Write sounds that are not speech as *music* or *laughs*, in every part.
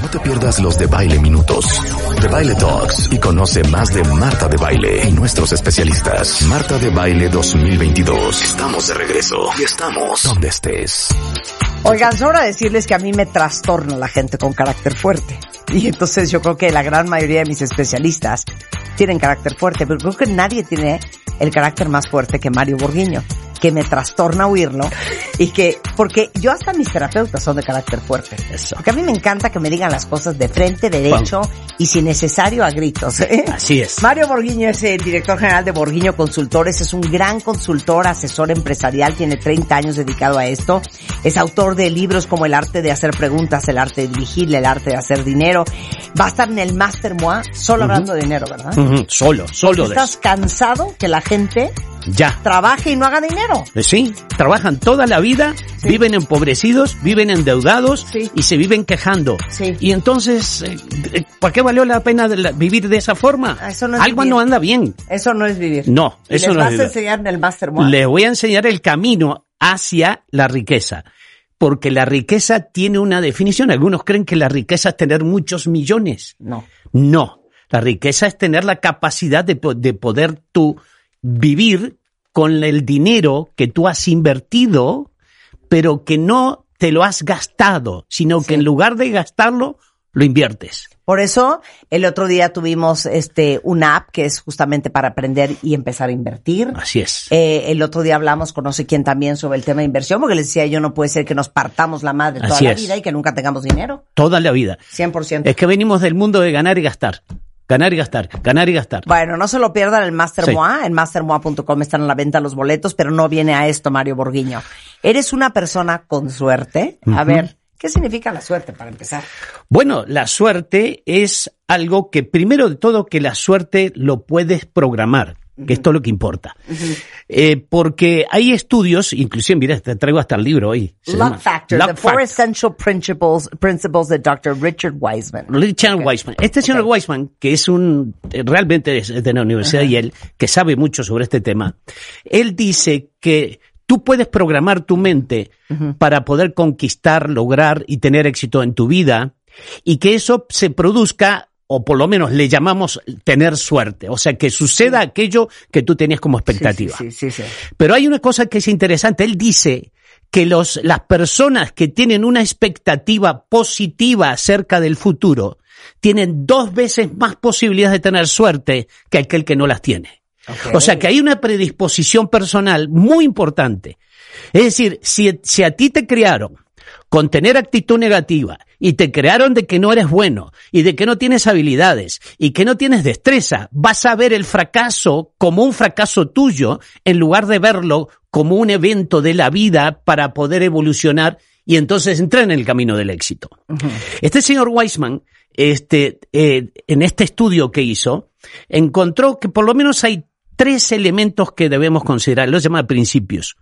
No te pierdas los de Baile Minutos, de Baile Talks y conoce más de Marta de Baile y nuestros especialistas. Marta de Baile 2022. Estamos de regreso y estamos donde estés. Oigan, sobra decirles que a mí me trastorna la gente con carácter fuerte. Y entonces yo creo que la gran mayoría de mis especialistas tienen carácter fuerte, pero creo que nadie tiene el carácter más fuerte que Mario Borguiño, que me trastorna oírlo y que, porque yo hasta mis terapeutas son de carácter fuerte. Eso. Porque a mí me encanta que me digan las cosas de frente, derecho y si necesario a gritos. ¿eh? Así es. Mario Borguiño es el director general de Borguiño Consultores, es un gran consultor, asesor empresarial, tiene 30 años dedicado a esto, es autor de libros como El arte de hacer preguntas, El arte de dirigir, El arte de hacer dinero. Va a estar en el Master MOA solo hablando de dinero, ¿verdad? Solo, solo de ¿Estás eso. cansado que la gente Ya. trabaje y no haga dinero? Eh, Sí, trabajan toda la vida, Sí. viven empobrecidos, viven endeudados Sí. y se viven quejando. Sí. Y entonces, eh, eh, ¿por qué valió la pena vivir de esa forma? Ah, eso no es Algo vivir. no anda bien. Eso no es vivir. No, eso les no es vas a vivir. enseñar en el Master. Les voy a enseñar el camino hacia la riqueza. Porque la riqueza tiene una definición. Algunos creen que la riqueza es tener muchos millones. No. No, la riqueza es tener la capacidad de poder tú vivir con el dinero que tú has invertido, pero que no te lo has gastado, sino que en lugar de gastarlo, lo inviertes. Por eso, el otro día tuvimos este una app que es justamente para aprender y empezar a invertir. Así es. Eh, el otro día hablamos con no sé quién también sobre el tema de inversión, porque les decía yo no puede ser que nos partamos la madre toda Así la es. vida y que nunca tengamos dinero. Toda la vida. 100%. Es que venimos del mundo de ganar y gastar. Ganar y gastar, ganar y gastar. Bueno, no se lo pierdan el Master Sí. MOA. En mastermoa.com están a la venta los boletos, pero no viene a esto, Mario Borguiño. Eres una persona con suerte. A ver, ¿qué significa la suerte para empezar? Bueno, la suerte es algo que, primero de todo, que la suerte lo puedes programar, que esto es lo que importa. Eh, porque hay estudios, inclusive, mira, te traigo hasta el libro hoy. Luck Factor, Luck the four essential principles, principles de Dr. Richard Wiseman. Richard Weissman. Este señor Weissman, que es un, eh, realmente es de la Universidad de Yale, que sabe mucho sobre este tema, él dice que tú puedes programar tu mente para poder conquistar, lograr y tener éxito en tu vida y que eso se produzca o por lo menos le llamamos tener suerte, o sea, que suceda aquello que tú tenías como expectativa. Sí, sí. Pero hay una cosa que es interesante. Él dice que los, las personas que tienen una expectativa positiva acerca del futuro tienen dos veces más posibilidades de tener suerte que aquel que no las tiene. O sea que hay una predisposición personal muy importante. Es decir, si, si a ti te criaron con tener actitud negativa y te crearon de que no eres bueno y de que no tienes habilidades y que no tienes destreza, vas a ver el fracaso como un fracaso tuyo en lugar de verlo como un evento de la vida para poder evolucionar y entonces entrar en el camino del éxito. Este señor Weissman, este, eh, en este estudio que hizo, encontró que por lo menos hay tres elementos que debemos considerar, los llama principios.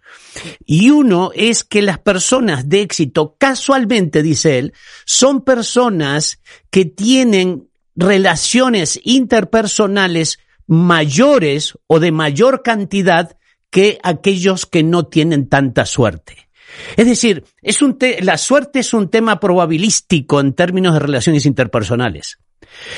Y uno es que las personas de éxito, casualmente, dice él, son personas que tienen relaciones interpersonales mayores o de mayor cantidad que aquellos que no tienen tanta suerte. Es decir, es un la suerte es un tema probabilístico en términos de relaciones interpersonales.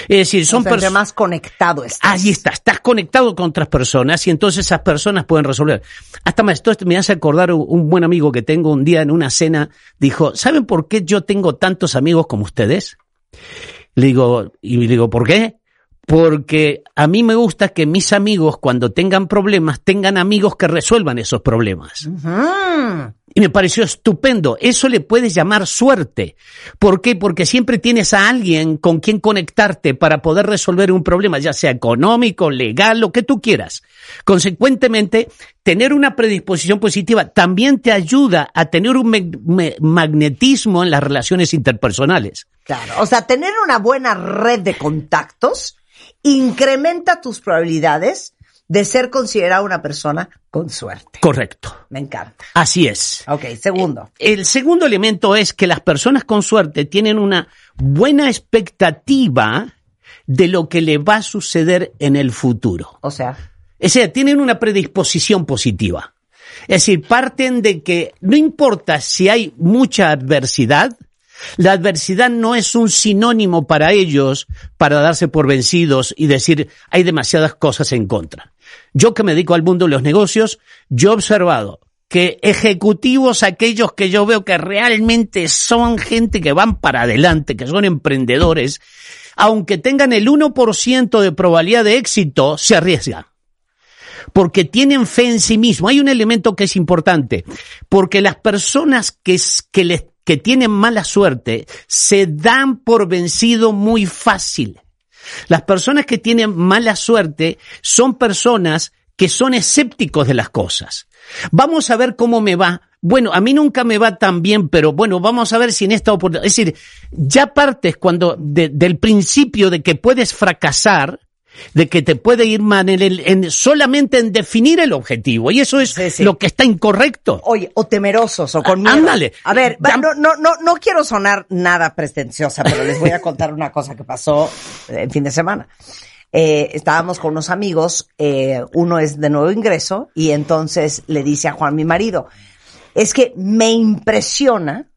Es decir, son O sea, entre personas... más conectado estás. Ahí está, estás conectado con otras personas y entonces esas personas pueden resolver. Hasta más, esto me hace acordar un, buen amigo que tengo un día en una cena, dijo, ¿saben por qué yo tengo tantos amigos como ustedes? Le digo, y le digo, ¿por qué? Porque a mí me gusta que mis amigos cuando tengan problemas tengan amigos que resuelvan esos problemas. Mm. Y me pareció estupendo. Eso le puedes llamar suerte. ¿Por qué? Porque siempre tienes a alguien con quien conectarte para poder resolver un problema, ya sea económico, legal, lo que tú quieras. Consecuentemente, tener una predisposición positiva también te ayuda a tener un magnetismo en las relaciones interpersonales. Claro. O sea, tener una buena red de contactos incrementa tus probabilidades de ser considerada una persona con suerte. Correcto. Me encanta. Así es. Ok, segundo. El, el segundo elemento es que las personas con suerte tienen una buena expectativa de lo que le va a suceder en el futuro. O sea. O sea, tienen una predisposición positiva. Es decir, parten de que no importa si hay mucha adversidad, la adversidad no es un sinónimo para ellos para darse por vencidos y decir hay demasiadas cosas en contra. Yo que me dedico al mundo de los negocios, yo he observado que ejecutivos, aquellos que yo veo que realmente son gente que van para adelante, que son emprendedores, aunque tengan el 1% de probabilidad de éxito, se arriesgan. Porque tienen fe en sí mismos. Hay un elemento que es importante, porque las personas que, que tienen mala suerte se dan por vencido muy fácil. Las personas que tienen mala suerte son personas que son escépticos de las cosas. Vamos a ver cómo me va. Bueno, a mí nunca me va tan bien, pero bueno, vamos a ver si en esta oportunidad. Es decir, ya partes cuando del principio de que puedes fracasar de que te puede ir mal en, solamente en definir el objetivo y eso es lo que está incorrecto. Oye, o temerosos o con miedo. Ándale. A ver, no, no, no, no quiero sonar nada pretenciosa, pero les voy a contar una cosa que pasó el fin de semana. Eh, estábamos con unos amigos, eh, uno es de nuevo ingreso y entonces le dice a Juan, mi marido, es que me impresiona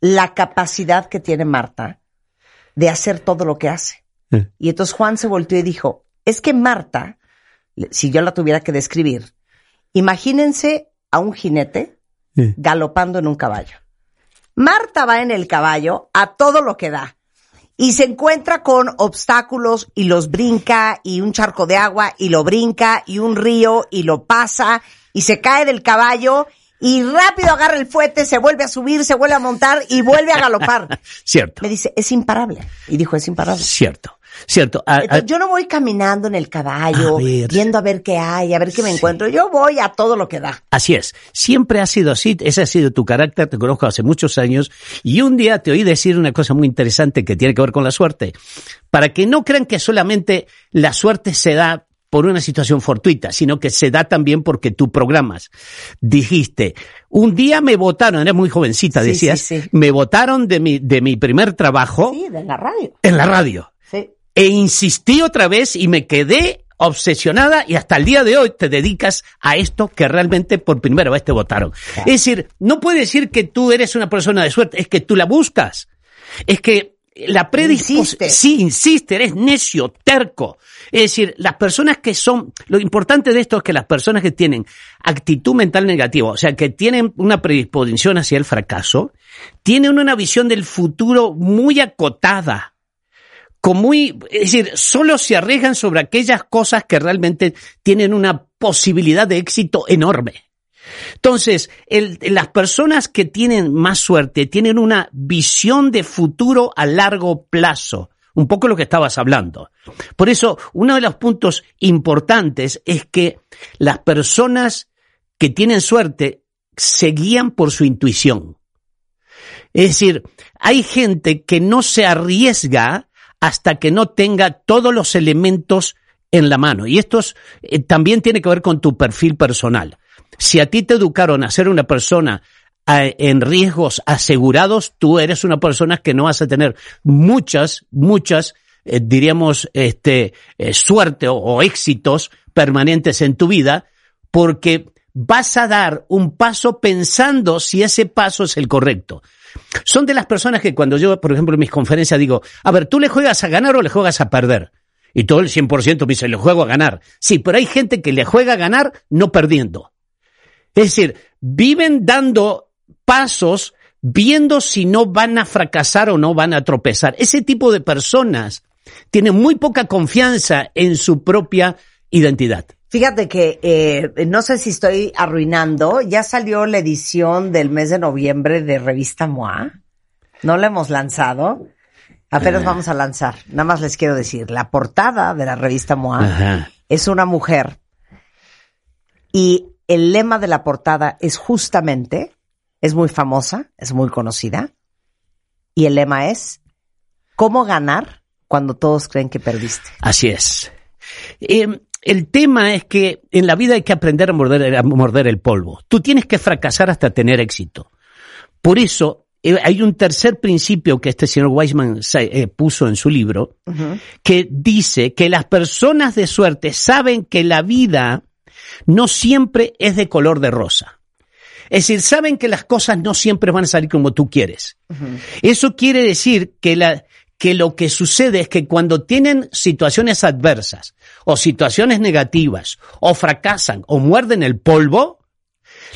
la capacidad que tiene Marta de hacer todo lo que hace. Y entonces Juan se volteó y dijo, es que Marta, si yo la tuviera que describir, imagínense a un jinete galopando en un caballo. Marta va en el caballo a todo lo que da y se encuentra con obstáculos y los brinca y un charco de agua y lo brinca y un río y lo pasa y se cae del caballo y rápido agarra el fuete, se vuelve a subir, se vuelve a montar y vuelve a galopar. *laughs* Cierto. Me dice, es imparable. Y dijo, es imparable. Cierto. Cierto. yo no voy caminando en el caballo, viendo a ver qué hay, a ver qué me encuentro. Yo voy a todo lo que da. Así es. Siempre ha sido así. Ese ha sido tu carácter. Te conozco hace muchos años. Y un día te oí decir una cosa muy interesante que tiene que ver con la suerte. Para que no crean que solamente la suerte se da por una situación fortuita, sino que se da también porque tú programas. Dijiste, un día me votaron, eres muy jovencita, decías, me votaron de mi, de mi primer trabajo. Sí, de la radio. En la radio. E insistí otra vez y me quedé obsesionada y hasta el día de hoy te dedicas a esto que realmente por primera vez te votaron. Es decir, no puede decir que tú eres una persona de suerte, es que tú la buscas. Es que la predisposición. Sí, insiste, eres necio, terco. Es decir, las personas que son, lo importante de esto es que las personas que tienen actitud mental negativa, o sea, que tienen una predisposición hacia el fracaso, tienen una visión del futuro muy acotada. Con muy, es decir, solo se arriesgan sobre aquellas cosas que realmente tienen una posibilidad de éxito enorme. Entonces, las personas que tienen más suerte tienen una visión de futuro a largo plazo. Un poco lo que estabas hablando. Por eso, uno de los puntos importantes es que las personas que tienen suerte se guían por su intuición. Es decir, hay gente que no se arriesga hasta que no tenga todos los elementos en la mano. Y esto eh, también tiene que ver con tu perfil personal. Si a ti te educaron a ser una persona en riesgos asegurados, tú eres una persona que no vas a tener muchas, muchas, eh, diríamos, este, eh, suerte o, éxitos permanentes en tu vida, porque vas a dar un paso pensando si ese paso es el correcto. Son de las personas que cuando yo, por ejemplo, en mis conferencias digo, a ver, ¿tú le juegas a ganar o le juegas a perder? Y todo el 100% me dice, le juego a ganar. Sí, pero hay gente que le juega a ganar no perdiendo. Es decir, viven dando pasos viendo si no van a fracasar o no van a tropezar. Ese tipo de personas tienen muy poca confianza en su propia identidad. Fíjate que eh, no sé si estoy arruinando. Ya salió la edición del mes de noviembre de Revista MOA. No la hemos lanzado. Apenas vamos a lanzar. Nada más les quiero decir, la portada de la revista MOA Ajá. es una mujer y el lema de la portada es justamente, es muy famosa, es muy conocida, y el lema es, ¿cómo ganar cuando todos creen que perdiste? Así es. Eh, el tema es que en la vida hay que aprender a morder, a morder el polvo. Tú tienes que fracasar hasta tener éxito. Por eso eh, hay un tercer principio que este señor Weisman se- eh, puso en su libro, que dice que las personas de suerte saben que la vida no siempre es de color de rosa. Es decir, saben que las cosas no siempre van a salir como tú quieres. Eso quiere decir que, la, que lo que sucede es que cuando tienen situaciones adversas o situaciones negativas o fracasan o muerden el polvo,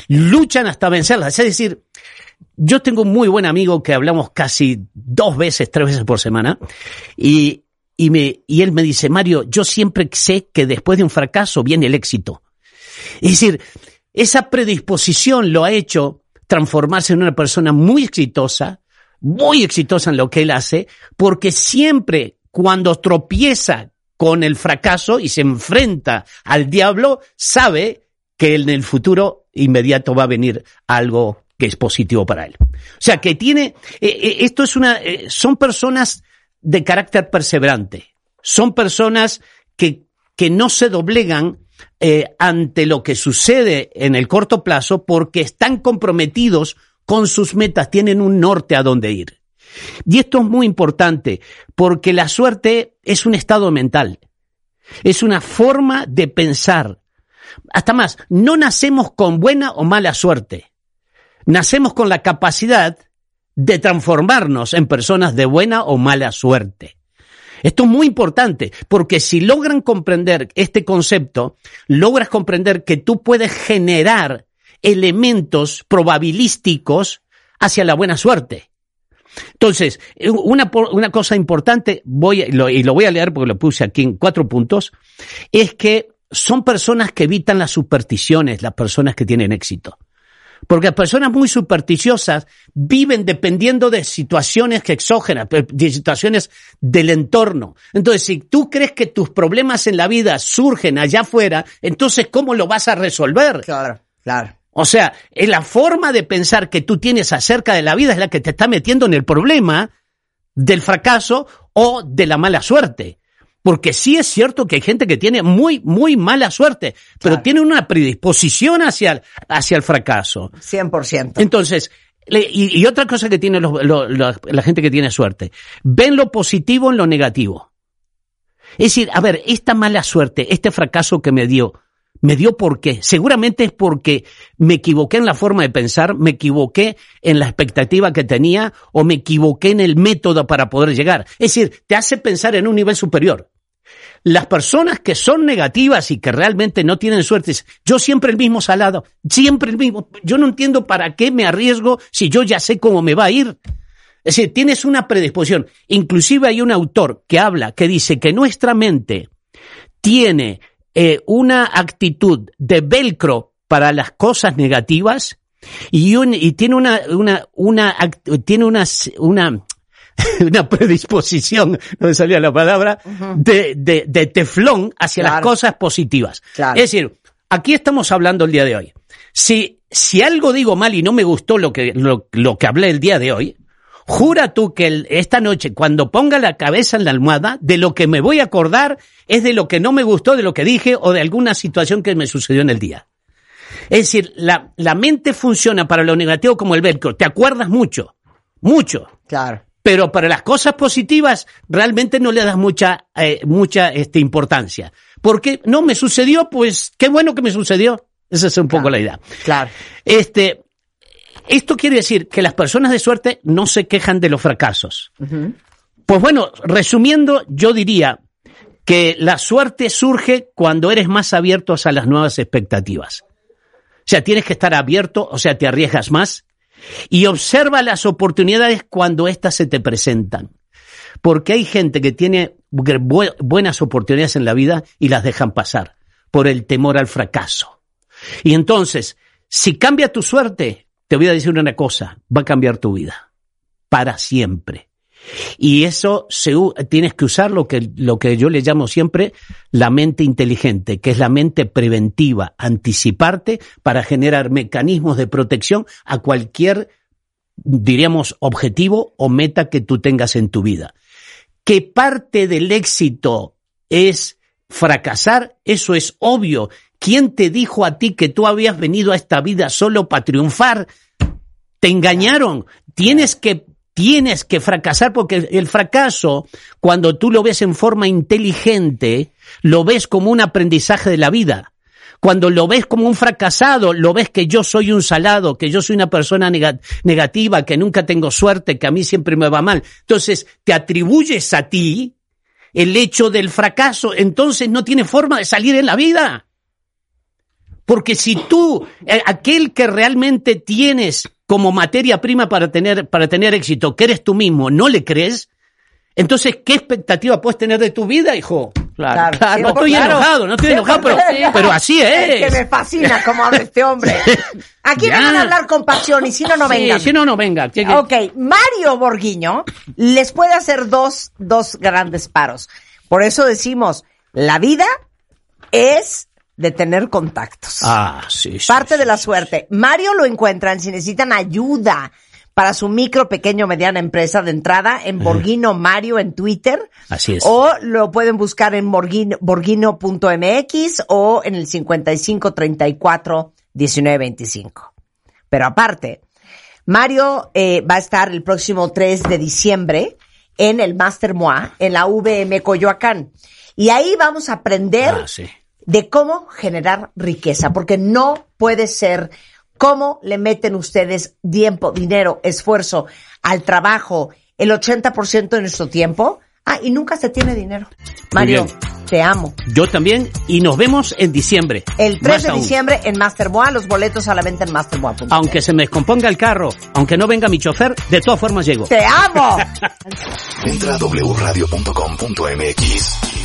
luchan hasta vencerlas. Es decir, yo tengo un muy buen amigo que hablamos casi dos veces, tres veces por semana y, y, me, y él me dice, Mario, yo siempre sé que después de un fracaso viene el éxito. Es decir, esa predisposición lo ha hecho transformarse en una persona muy exitosa, muy exitosa en lo que él hace, porque siempre cuando tropieza con el fracaso y se enfrenta al diablo, sabe que en el futuro inmediato va a venir algo que es positivo para él. O sea, que tiene, eh, eh, esto es una, eh, son personas de carácter perseverante, son personas que, que no se doblegan ante lo que sucede en el corto plazo porque están comprometidos con sus metas, tienen un norte a donde ir. Y esto es muy importante porque la suerte es un estado mental, es una forma de pensar. Hasta más, no nacemos con buena o mala suerte, nacemos con la capacidad de transformarnos en personas de buena o mala suerte. Esto es muy importante, porque si logran comprender este concepto, logras comprender que tú puedes generar elementos probabilísticos hacia la buena suerte. Entonces, una, una cosa importante, voy, lo, y lo voy a leer porque lo puse aquí en cuatro puntos, es que son personas que evitan las supersticiones, las personas que tienen éxito. Porque las personas muy supersticiosas viven dependiendo de situaciones exógenas, de situaciones del entorno. Entonces, si tú crees que tus problemas en la vida surgen allá afuera, entonces, ¿cómo lo vas a resolver? Claro, claro. O sea, es la forma de pensar que tú tienes acerca de la vida es la que te está metiendo en el problema del fracaso o de la mala suerte. Porque sí es cierto que hay gente que tiene muy, muy mala suerte, pero Claro. tiene una predisposición hacia, el- hacia el fracaso. 100%. Entonces, y, y otra cosa que tiene los- la gente que tiene suerte, ven lo positivo en lo negativo. Es decir, a ver, esta mala suerte, este fracaso que me dio, ¿me dio por qué? Seguramente es porque me equivoqué en la forma de pensar, me equivoqué en la expectativa que tenía o me equivoqué en el método para poder llegar. Es decir, te hace pensar en un nivel superior. Las personas que son negativas y que realmente no tienen suerte, yo siempre el mismo salado, siempre el mismo. Yo no entiendo para qué me arriesgo si yo ya sé cómo me va a ir. Es decir, tienes una predisposición. Inclusive hay un autor que habla, que dice que nuestra mente tiene eh, una actitud de velcro para las cosas negativas y, un- y tiene una, una, una, tiene una, una, *laughs* una predisposición, no me salía la palabra, de, de, de teflón hacia las cosas positivas. Claro. Es decir, aquí estamos hablando el día de hoy. Si, si algo digo mal y no me gustó lo que, lo, lo que hablé el día de hoy, jura tú que el- esta noche, cuando ponga la cabeza en la almohada, de lo que me voy a acordar es de lo que no me gustó, de lo que dije o de alguna situación que me sucedió en el día. Es decir, la, la mente funciona para lo negativo como el velcro. Te acuerdas mucho, mucho. Claro. Pero para las cosas positivas realmente no le das mucha, eh, mucha este, importancia. Porque no me sucedió, pues qué bueno que me sucedió. Esa es un poco la idea. Claro. Este, esto quiere decir que las personas de suerte no se quejan de los fracasos. Pues bueno, resumiendo, yo diría que la suerte surge cuando eres más abierto a las nuevas expectativas. O sea, tienes que estar abierto, o sea, te arriesgas más y observa las oportunidades cuando éstas se te presentan. Porque hay gente que tiene bu- buenas oportunidades en la vida y las dejan pasar. por el temor al fracaso. Y entonces, si cambia tu suerte, te voy a decir una cosa, va a cambiar tu vida. Para siempre. Y eso tienes que usar lo que, lo que yo le llamo siempre la mente inteligente, que es la mente preventiva, anticiparte para generar mecanismos de protección a cualquier, diríamos, objetivo o meta que tú tengas en tu vida. Que parte del éxito es fracasar, eso es obvio. ¿Quién te dijo a ti que tú habías venido a esta vida solo para triunfar? Te engañaron. Tienes que tienes que fracasar porque el fracaso, cuando tú lo ves en forma inteligente, lo ves como un aprendizaje de la vida. Cuando lo ves como un fracasado, lo ves que yo soy un salado, que yo soy una persona negativa, que nunca tengo suerte, que a mí siempre me va mal. Entonces, te atribuyes a ti el hecho del fracaso, entonces no tiene forma de salir en la vida. Porque si tú, eh, aquel que realmente tienes como materia prima para tener, para tener éxito, que eres tú mismo, no le crees, entonces, ¿qué expectativa puedes tener de tu vida, hijo? Claro, no estoy enojado, no estoy enojado, pero, pero así es. Es que me fascina cómo habla este hombre. *laughs* Aquí van a hablar con pasión y si no, no vengan. Si no, no venga. Ok, Mario Borguiño les puede hacer dos, dos grandes paros. Por eso decimos, la vida es de tener contactos. Ah, sí, sí Parte de la suerte. Mario lo encuentran si necesitan ayuda para su micro, pequeño, mediana empresa de entrada en Borghino Mario en Twitter. Así es. O lo pueden buscar en borghino.mx o en el 55 34 19 25. Pero aparte, Mario eh, va a estar el próximo 3 de diciembre en el Master MOA en la VM Coyoacán. Y ahí vamos a aprender Ah, sí. De cómo generar riqueza, porque no puede ser cómo le meten ustedes tiempo, dinero, esfuerzo al trabajo, el 80% de nuestro tiempo. Ah, y nunca se tiene dinero. Mario, te amo. Yo también, y nos vemos en diciembre. El 3 Más de aún. diciembre en Masterboa, los boletos a la venta en Masterboa.com. Aunque se me descomponga el carro, aunque no venga mi chofer, de todas formas llego. ¡Te amo! *laughs* Entra a wradio.com.mx.